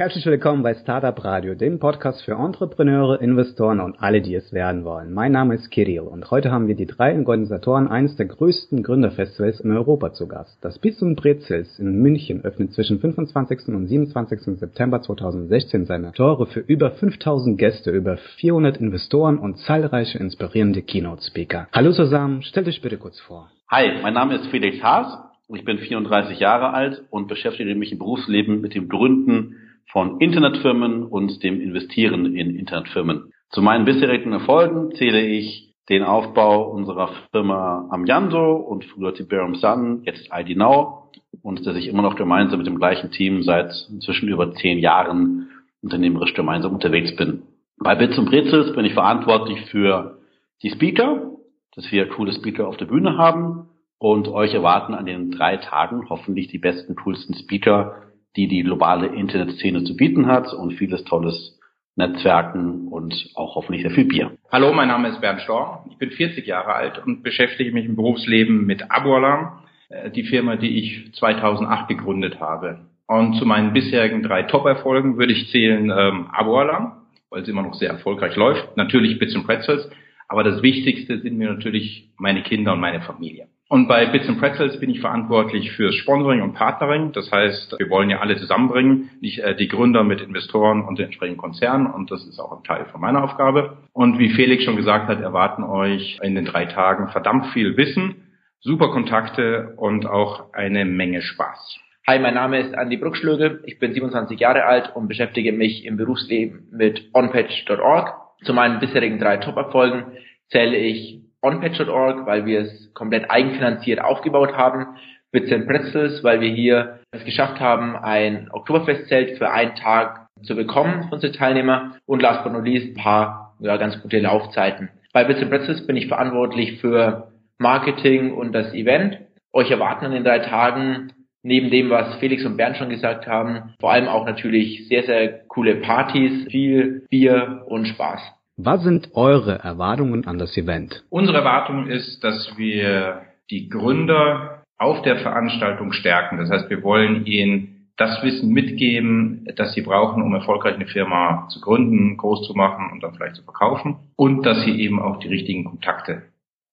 Herzlich willkommen bei Startup Radio, dem Podcast für Entrepreneure, Investoren und alle, die es werden wollen. Mein Name ist Kirill und heute haben wir die drei Organisatoren eines der größten Gründerfestivals in Europa zu Gast. Das und Brezels in München öffnet zwischen 25. und 27. September 2016 seine Tore für über 5000 Gäste, über 400 Investoren und zahlreiche inspirierende Keynote-Speaker. Hallo zusammen, stellt euch bitte kurz vor. Hi, mein Name ist Felix Haas. Ich bin 34 Jahre alt und beschäftige mich im Berufsleben mit dem Gründen von Internetfirmen und dem Investieren in Internetfirmen. Zu meinen bisherigen Erfolgen zähle ich den Aufbau unserer Firma Amyando und früher Tiberium Sun, jetzt ID Now und dass ich immer noch gemeinsam mit dem gleichen Team seit inzwischen über zehn Jahren unternehmerisch gemeinsam unterwegs bin. Bei Bits und Brezels bin ich verantwortlich für die Speaker, dass wir coole Speaker auf der Bühne haben und euch erwarten an den drei Tagen hoffentlich die besten, coolsten Speaker die die globale Internetszene zu bieten hat und vieles tolles Netzwerken und auch hoffentlich sehr viel Bier. Hallo, mein Name ist Bernd Storr. Ich bin 40 Jahre alt und beschäftige mich im Berufsleben mit Abualarm, äh, die Firma, die ich 2008 gegründet habe. Und zu meinen bisherigen drei Top-Erfolgen würde ich zählen ähm, Abualarm, weil es immer noch sehr erfolgreich läuft. Natürlich Bits and Pretzels, aber das Wichtigste sind mir natürlich meine Kinder und meine Familie. Und bei Bits and Pretzels bin ich verantwortlich fürs Sponsoring und Partnering. Das heißt, wir wollen ja alle zusammenbringen, nicht äh, die Gründer mit Investoren und den entsprechenden Konzernen. Und das ist auch ein Teil von meiner Aufgabe. Und wie Felix schon gesagt hat, erwarten euch in den drei Tagen verdammt viel Wissen, super Kontakte und auch eine Menge Spaß. Hi, mein Name ist Andy Bruckschlögel. Ich bin 27 Jahre alt und beschäftige mich im Berufsleben mit onpage.org. Zu meinen bisherigen drei Top-Erfolgen zähle ich onpatch.org, weil wir es komplett eigenfinanziert aufgebaut haben. Bits and Pretzels, weil wir hier es geschafft haben, ein Oktoberfestzelt für einen Tag zu bekommen für unsere Teilnehmer. Und last but not least ein paar ja, ganz gute Laufzeiten. Bei Bits and Pretzels bin ich verantwortlich für Marketing und das Event. Euch erwarten in den drei Tagen neben dem, was Felix und Bernd schon gesagt haben, vor allem auch natürlich sehr, sehr coole Partys, viel Bier und Spaß. Was sind eure Erwartungen an das Event? Unsere Erwartung ist, dass wir die Gründer auf der Veranstaltung stärken. Das heißt, wir wollen ihnen das Wissen mitgeben, das sie brauchen, um erfolgreich eine Firma zu gründen, groß zu machen und dann vielleicht zu verkaufen. Und dass sie eben auch die richtigen Kontakte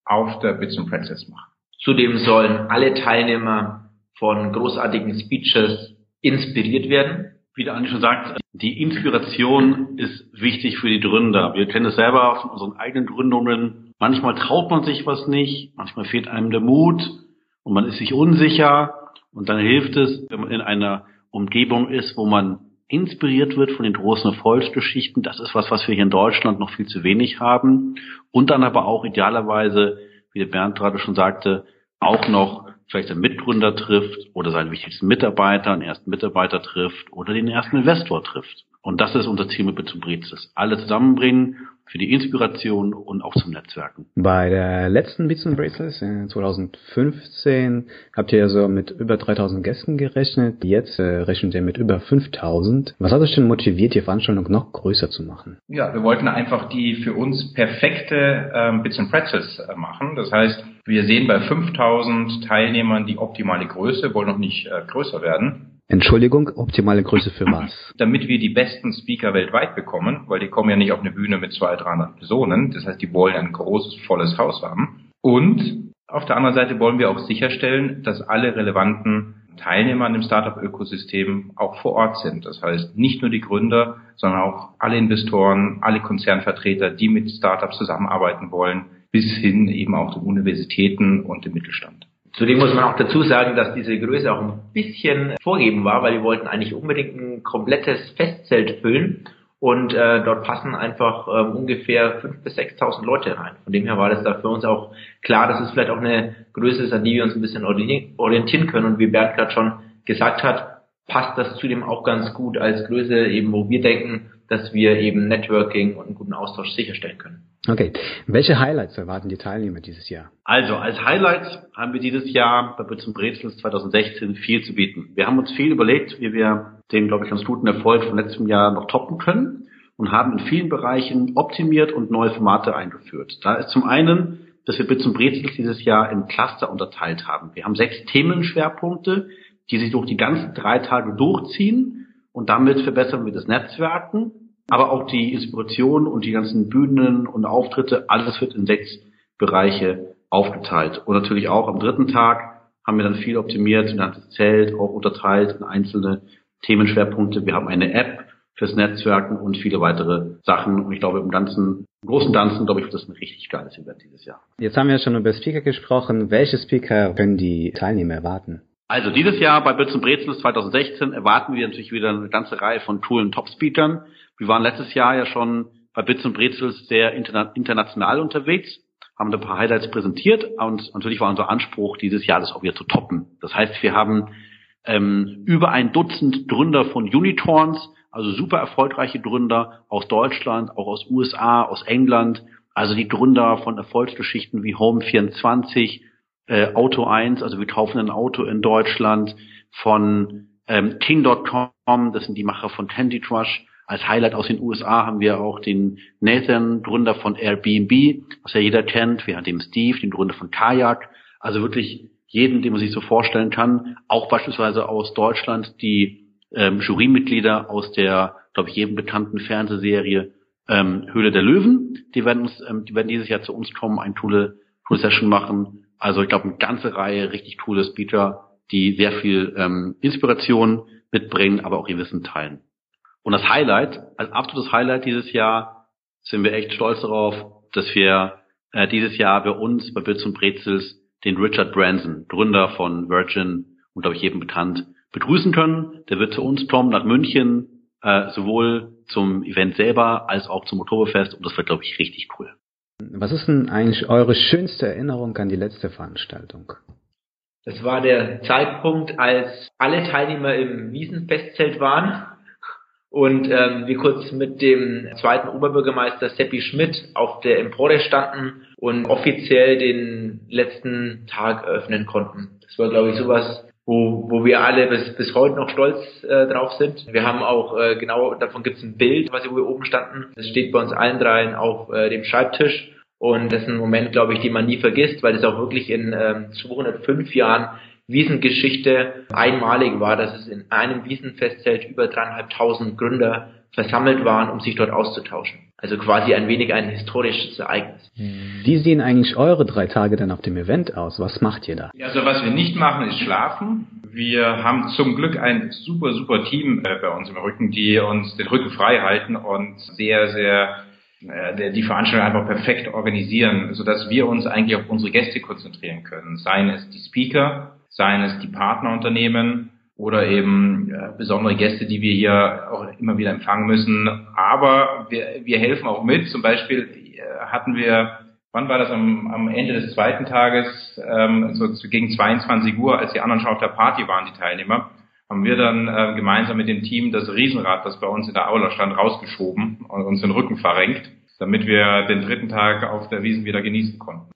auf der Bits and Pretzels machen. Zudem sollen alle Teilnehmer von großartigen Speeches inspiriert werden wie der Andi schon sagt, die Inspiration ist wichtig für die Gründer. Wir kennen es selber von unseren eigenen Gründungen. Manchmal traut man sich was nicht, manchmal fehlt einem der Mut und man ist sich unsicher. Und dann hilft es, wenn man in einer Umgebung ist, wo man inspiriert wird von den großen Erfolgsgeschichten. Das ist was, was wir hier in Deutschland noch viel zu wenig haben. Und dann aber auch idealerweise, wie der Bernd gerade schon sagte, auch noch vielleicht einen Mitgründer trifft oder seinen wichtigsten Mitarbeiter, einen ersten Mitarbeiter trifft oder den ersten Investor trifft. Und das ist unser Ziel mit Bits Alle zusammenbringen für die Inspiration und auch zum Netzwerken. Bei der letzten Bits and Bracelets in 2015 habt ihr ja so mit über 3000 Gästen gerechnet. Jetzt äh, rechnet ihr mit über 5000. Was hat euch denn motiviert, die Veranstaltung noch größer zu machen? Ja, wir wollten einfach die für uns perfekte ähm, Bits and Pretzels äh, machen. Das heißt, wir sehen bei 5000 Teilnehmern die optimale Größe, wollen noch nicht äh, größer werden. Entschuldigung, optimale Größe für was? Damit wir die besten Speaker weltweit bekommen, weil die kommen ja nicht auf eine Bühne mit 200, 300 Personen. Das heißt, die wollen ein großes, volles Haus haben. Und auf der anderen Seite wollen wir auch sicherstellen, dass alle relevanten Teilnehmer an dem Startup-Ökosystem auch vor Ort sind. Das heißt, nicht nur die Gründer, sondern auch alle Investoren, alle Konzernvertreter, die mit Startups zusammenarbeiten wollen, bis hin eben auch zu Universitäten und dem Mittelstand. Zudem muss man auch dazu sagen, dass diese Größe auch ein bisschen vorgeben war, weil wir wollten eigentlich unbedingt ein komplettes Festzelt füllen und äh, dort passen einfach ähm, ungefähr 5.000 bis 6.000 Leute rein. Von dem her war das da für uns auch klar, dass es vielleicht auch eine Größe ist, an die wir uns ein bisschen orientieren können. Und wie Bernd gerade schon gesagt hat, passt das zudem auch ganz gut als Größe, eben wo wir denken, dass wir eben Networking und einen guten Austausch sicherstellen können. Okay. Welche Highlights erwarten die Teilnehmer dieses Jahr? Also, als Highlights haben wir dieses Jahr bei Bits Brezels 2016 viel zu bieten. Wir haben uns viel überlegt, wie wir den, glaube ich, ganz guten Erfolg von letztem Jahr noch toppen können und haben in vielen Bereichen optimiert und neue Formate eingeführt. Da ist zum einen, dass wir Bits Brezels dieses Jahr in Cluster unterteilt haben. Wir haben sechs Themenschwerpunkte, die sich durch die ganzen drei Tage durchziehen und damit verbessern wir das Netzwerken, aber auch die Inspiration und die ganzen Bühnen und Auftritte, alles wird in sechs Bereiche aufgeteilt. Und natürlich auch am dritten Tag haben wir dann viel optimiert, ein ganzes Zelt auch unterteilt in einzelne Themenschwerpunkte. Wir haben eine App fürs Netzwerken und viele weitere Sachen. Und ich glaube, im ganzen im großen Ganzen, glaube ich, wird das ein richtig geiles Event dieses Jahr. Jetzt haben wir schon über Speaker gesprochen. Welche Speaker können die Teilnehmer erwarten? Also dieses Jahr bei Bits und Brezels 2016 erwarten wir natürlich wieder eine ganze Reihe von coolen Top-Speakern. Wir waren letztes Jahr ja schon bei Bits und Brezels sehr interna international unterwegs, haben ein paar Highlights präsentiert und natürlich war unser Anspruch, dieses Jahr das auch wieder zu toppen. Das heißt, wir haben ähm, über ein Dutzend Gründer von Unicorns, also super erfolgreiche Gründer aus Deutschland, auch aus USA, aus England, also die Gründer von Erfolgsgeschichten wie Home24, äh, Auto 1, also wir kaufen ein Auto in Deutschland, von ähm, King.com, das sind die Macher von Candy Crush. Als Highlight aus den USA haben wir auch den Nathan, Gründer von Airbnb, was ja jeder kennt. Wir haben den Steve, den Gründer von Kajak. Also wirklich jeden, den man sich so vorstellen kann. Auch beispielsweise aus Deutschland die ähm, Jurymitglieder aus der, glaube ich, jedem bekannten Fernsehserie ähm, Höhle der Löwen. Die werden uns, ähm, die werden dieses Jahr zu uns kommen, ein coole, coole Session machen. Also ich glaube, eine ganze Reihe richtig coole Speaker, die sehr viel ähm, Inspiration mitbringen, aber auch ihr Wissen teilen. Und das Highlight, als absolutes Highlight dieses Jahr, sind wir echt stolz darauf, dass wir äh, dieses Jahr bei uns, bei Bits und Brezels, den Richard Branson, Gründer von Virgin und glaube ich jedem bekannt, begrüßen können. Der wird zu uns kommen nach München, äh, sowohl zum Event selber als auch zum Oktoberfest und das wird glaube ich richtig cool. Was ist denn eigentlich eure schönste Erinnerung an die letzte Veranstaltung? Das war der Zeitpunkt, als alle Teilnehmer im Wiesenfestzelt waren und ähm, wir kurz mit dem zweiten Oberbürgermeister Seppi Schmidt auf der Empore standen und offiziell den letzten Tag eröffnen konnten. Das war, glaube ich, sowas, wo, wo wir alle bis, bis heute noch stolz äh, drauf sind. Wir haben auch, äh, genau, davon gibt es ein Bild, was wo wir oben standen. Das steht bei uns allen dreien auf äh, dem Schreibtisch. Und das ist ein Moment, glaube ich, den man nie vergisst, weil das auch wirklich in ähm, 205 Jahren Wiesengeschichte einmalig war, dass es in einem Wiesenfestzelt über dreieinhalbtausend Gründer versammelt waren, um sich dort auszutauschen. Also quasi ein wenig ein historisches Ereignis. Wie sehen eigentlich eure drei Tage dann auf dem Event aus? Was macht ihr da? Also was wir nicht machen, ist schlafen. Wir haben zum Glück ein super, super Team äh, bei uns im Rücken, die uns den Rücken frei halten und sehr, sehr äh, die Veranstaltung einfach perfekt organisieren, sodass wir uns eigentlich auf unsere Gäste konzentrieren können. Seien es die Speaker, seien es die Partnerunternehmen, oder eben äh, besondere Gäste, die wir hier auch immer wieder empfangen müssen. Aber wir, wir helfen auch mit. Zum Beispiel äh, hatten wir, wann war das am, am Ende des zweiten Tages, ähm, so gegen 22 Uhr, als die anderen schon auf der Party waren, die Teilnehmer, haben wir dann äh, gemeinsam mit dem Team das Riesenrad, das bei uns in der Aula stand, rausgeschoben und uns den Rücken verrenkt, damit wir den dritten Tag auf der Wiesen wieder genießen konnten.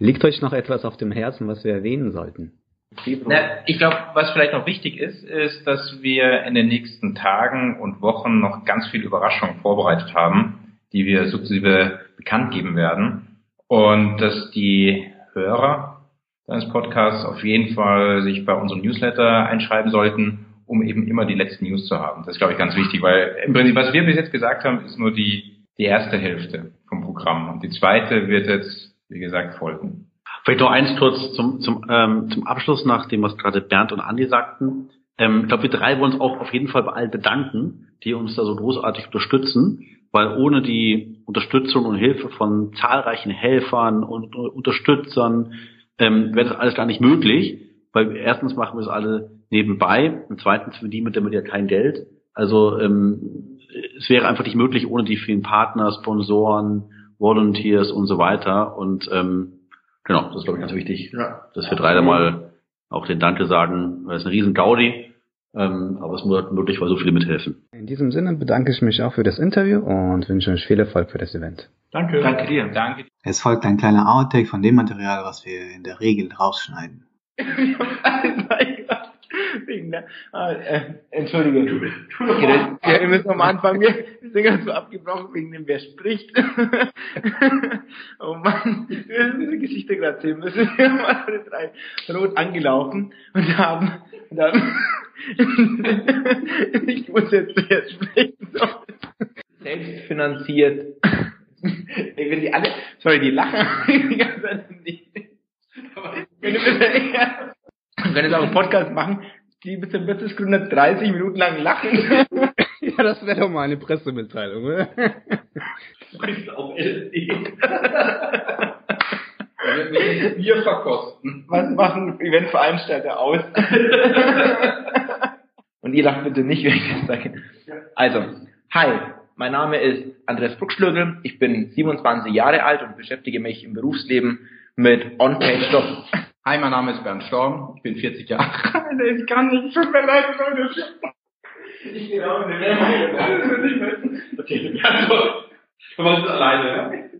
Liegt euch noch etwas auf dem Herzen, was wir erwähnen sollten? Na, ich glaube, was vielleicht noch wichtig ist, ist, dass wir in den nächsten Tagen und Wochen noch ganz viel Überraschungen vorbereitet haben, die wir sukzessive bekannt geben werden. Und dass die Hörer deines Podcasts auf jeden Fall sich bei unserem Newsletter einschreiben sollten, um eben immer die letzten News zu haben. Das ist, glaube ich, ganz wichtig, weil im Prinzip, was wir bis jetzt gesagt haben, ist nur die, die erste Hälfte vom Programm. Und die zweite wird jetzt, wie gesagt, folgen. Vielleicht noch eins kurz zum, zum, ähm, zum Abschluss nach dem, was gerade Bernd und Andi sagten. Ähm, ich glaube, wir drei wollen uns auch auf jeden Fall bei allen bedanken, die uns da so großartig unterstützen, weil ohne die Unterstützung und Hilfe von zahlreichen Helfern und Unterstützern ähm, wäre das alles gar nicht möglich, weil erstens machen wir es alle nebenbei und zweitens verdienen wir damit ja kein Geld. Also ähm, es wäre einfach nicht möglich ohne die vielen Partner, Sponsoren, Volunteers und so weiter und ähm, Genau, das ist glaube ich ganz wichtig, ja. dass wir drei da mal auch den Danke sagen, weil es ein riesen Gaudi, ähm, aber es ist nur möglich, weil so viele mithelfen. In diesem Sinne bedanke ich mich auch für das Interview und wünsche euch viel Erfolg für das Event. Danke. Danke dir. Danke. Es folgt ein kleiner Outtake von dem Material, was wir in der Regel rausschneiden. Wegen der, ah, äh, Entschuldige. Okay, das, wir müssen nochmal anfangen. Wir sind ganz so abgebrochen wegen dem, wer spricht. oh Mann, wir müssen diese Geschichte gerade erzählen müssen. Wir haben alle drei rot angelaufen und haben, und haben ich muss jetzt wer sprechen. Selbst finanziert. Ich will die alle, sorry, die lachen die ganze Zeit nicht. Wenn du bitte, wir können jetzt auch einen Podcast machen, die mit dem Businessgründer 30 Minuten lang lachen. ja, das wäre doch mal eine Pressemitteilung, oder? Auch LSD. Bier verkosten. Was machen Eventveranstalter aus? Und ihr lacht bitte nicht, wenn ich das sage. Also, hi, mein Name ist Andreas Bruckschlögel, ich bin 27 Jahre alt und beschäftige mich im Berufsleben mit On-Page-Stoff. Hi, mein Name ist Bernd Storm, ich bin 40 Jahre alt. Ich kann nicht, tut mir leid, Leute. Ich gehe auch nicht mehr. Okay, Bernd Storm. Du machst es alleine, ja?